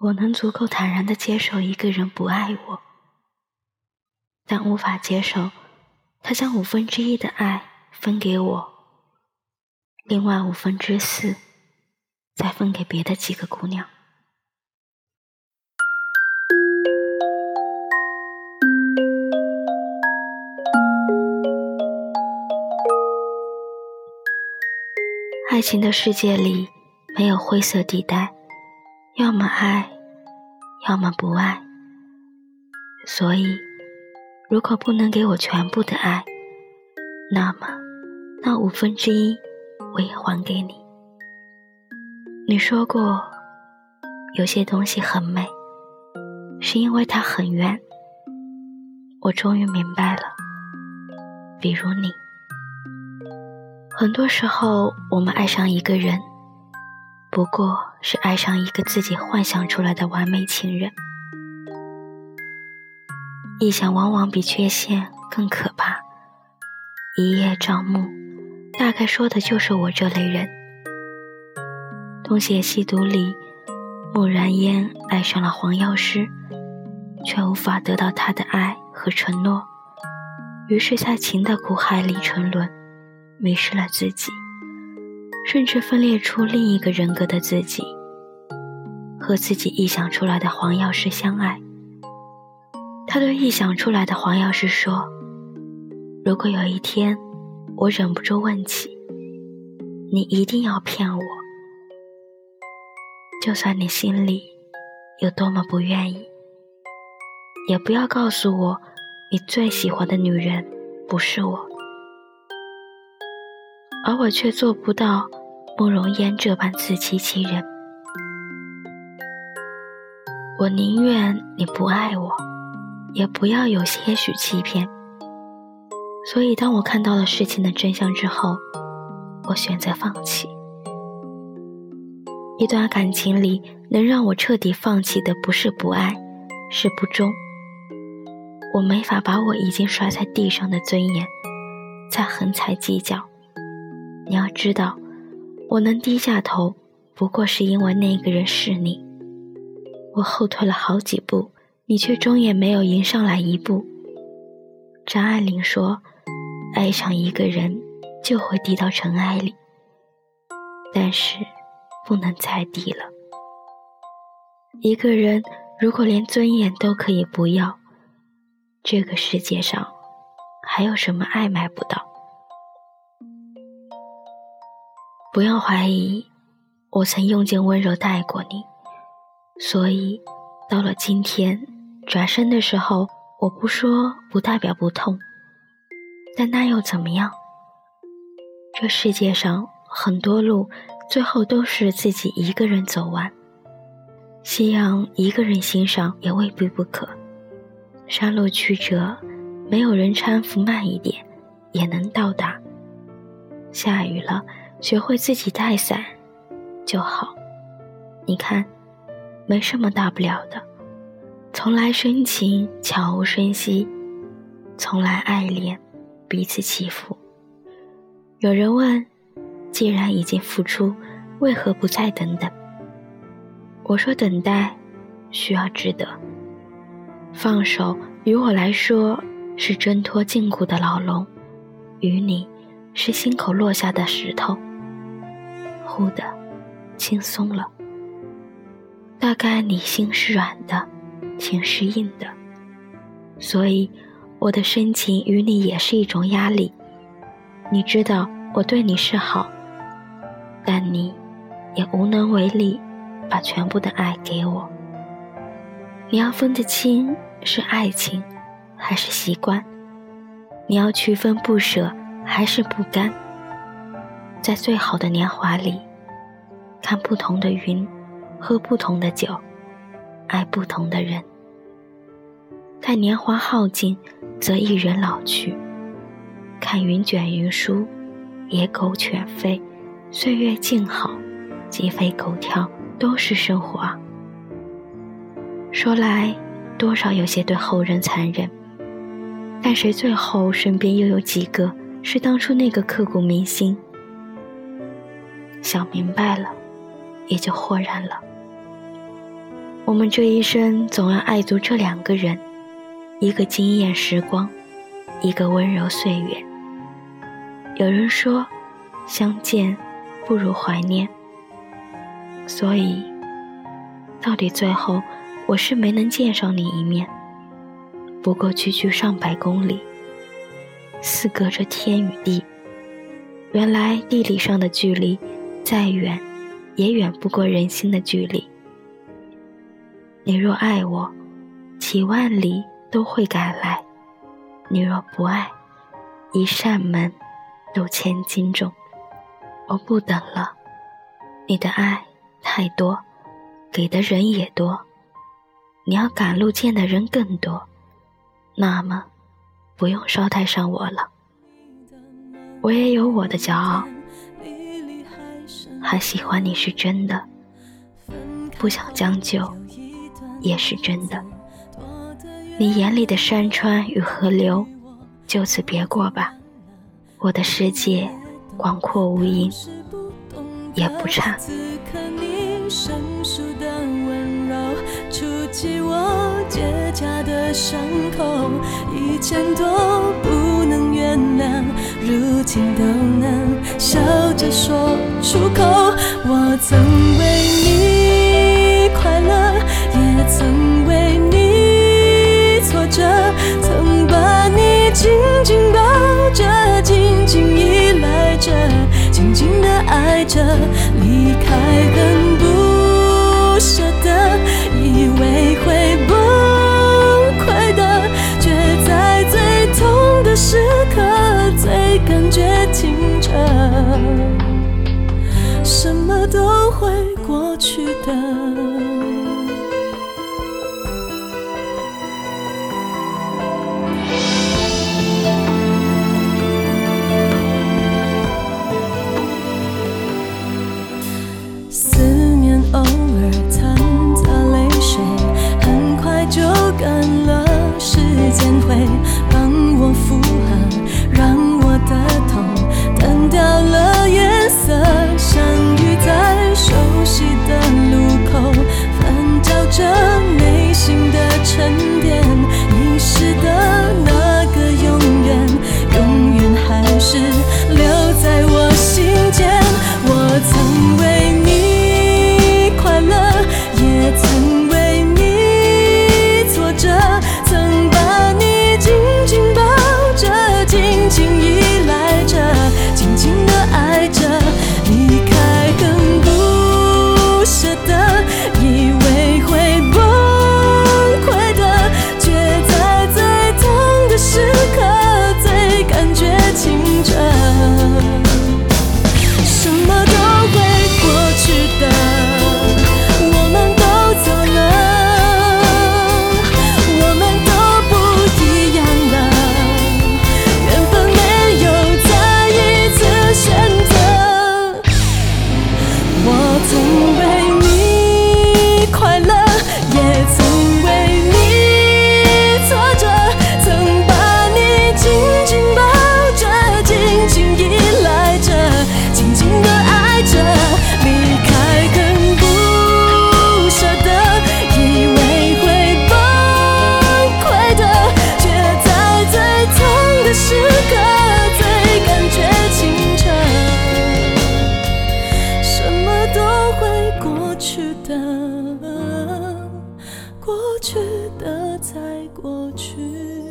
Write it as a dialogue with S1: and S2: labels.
S1: 我能足够坦然的接受一个人不爱我，但无法接受他将五分之一的爱分给我，另外五分之四再分给别的几个姑娘。爱情的世界里没有灰色地带，要么爱，要么不爱。所以，如果不能给我全部的爱，那么那五分之一我也还给你。你说过，有些东西很美，是因为它很远。我终于明白了，比如你。很多时候，我们爱上一个人，不过是爱上一个自己幻想出来的完美情人。臆想往往比缺陷更可怕。一叶障目，大概说的就是我这类人。东邪西毒里，穆然烟爱上了黄药师，却无法得到他的爱和承诺，于是，在情的苦海里沉沦。迷失了自己，甚至分裂出另一个人格的自己，和自己臆想出来的黄药师相爱。他对臆想出来的黄药师说：“如果有一天，我忍不住问起，你一定要骗我，就算你心里有多么不愿意，也不要告诉我，你最喜欢的女人不是我。”而我却做不到慕容嫣这般自欺欺人。我宁愿你不爱我，也不要有些许欺骗。所以，当我看到了事情的真相之后，我选择放弃。一段感情里，能让我彻底放弃的，不是不爱，是不忠。我没法把我已经摔在地上的尊严，再横踩几脚。你要知道，我能低下头，不过是因为那个人是你。我后退了好几步，你却终也没有迎上来一步。张爱玲说：“爱上一个人，就会低到尘埃里。”但是，不能再低了。一个人如果连尊严都可以不要，这个世界上还有什么爱买不到？不要怀疑，我曾用尽温柔待过你，所以到了今天，转身的时候，我不说不代表不痛，但那又怎么样？这世界上很多路，最后都是自己一个人走完。夕阳一个人欣赏也未必不可。山路曲折，没有人搀扶，慢一点也能到达。下雨了。学会自己带伞就好。你看，没什么大不了的。从来深情悄无声息，从来爱恋彼此欺负。有人问：既然已经付出，为何不再等等？我说：等待需要值得。放手于我来说是挣脱禁锢的牢笼，于你是心口落下的石头。忽的，轻松了。大概你心是软的，情是硬的，所以我的深情与你也是一种压力。你知道我对你是好，但你也无能为力把全部的爱给我。你要分得清是爱情还是习惯，你要区分不舍还是不甘。在最好的年华里，看不同的云，喝不同的酒，爱不同的人。待年华耗尽，则一人老去。看云卷云舒，野狗犬吠，岁月静好，鸡飞狗跳，都是生活。说来，多少有些对后人残忍，但谁最后身边又有几个是当初那个刻骨铭心？想明白了，也就豁然了。
S2: 我们这一生总要爱足这两个人，一个惊艳时光，一个温柔岁月。有人说，相见不如怀念。所以，到底最后我是没能见上你一面。不过区区上百公里，似隔着天与地。原来地理上的距离，再远，也远不过人心的距离。你若爱我，几万里都会赶来；你若不爱，一扇门都千斤重。我不等了，你的爱太多，给的人也多，你要赶路见的人更多，那么不用捎带上我了。我也有我的骄傲，还喜欢你是真的，不想将就。也是真的，你眼里的山川与河流，就此别过吧。我的世界广阔无垠，也不差。触及我结痂的伤口，以前都原谅，如今都能笑着说出口。我曾为你快乐。也曾为你挫折，曾把你紧紧抱着，紧紧依赖着，紧紧的爱着，离开很什么都会过去的。过去的，在过去。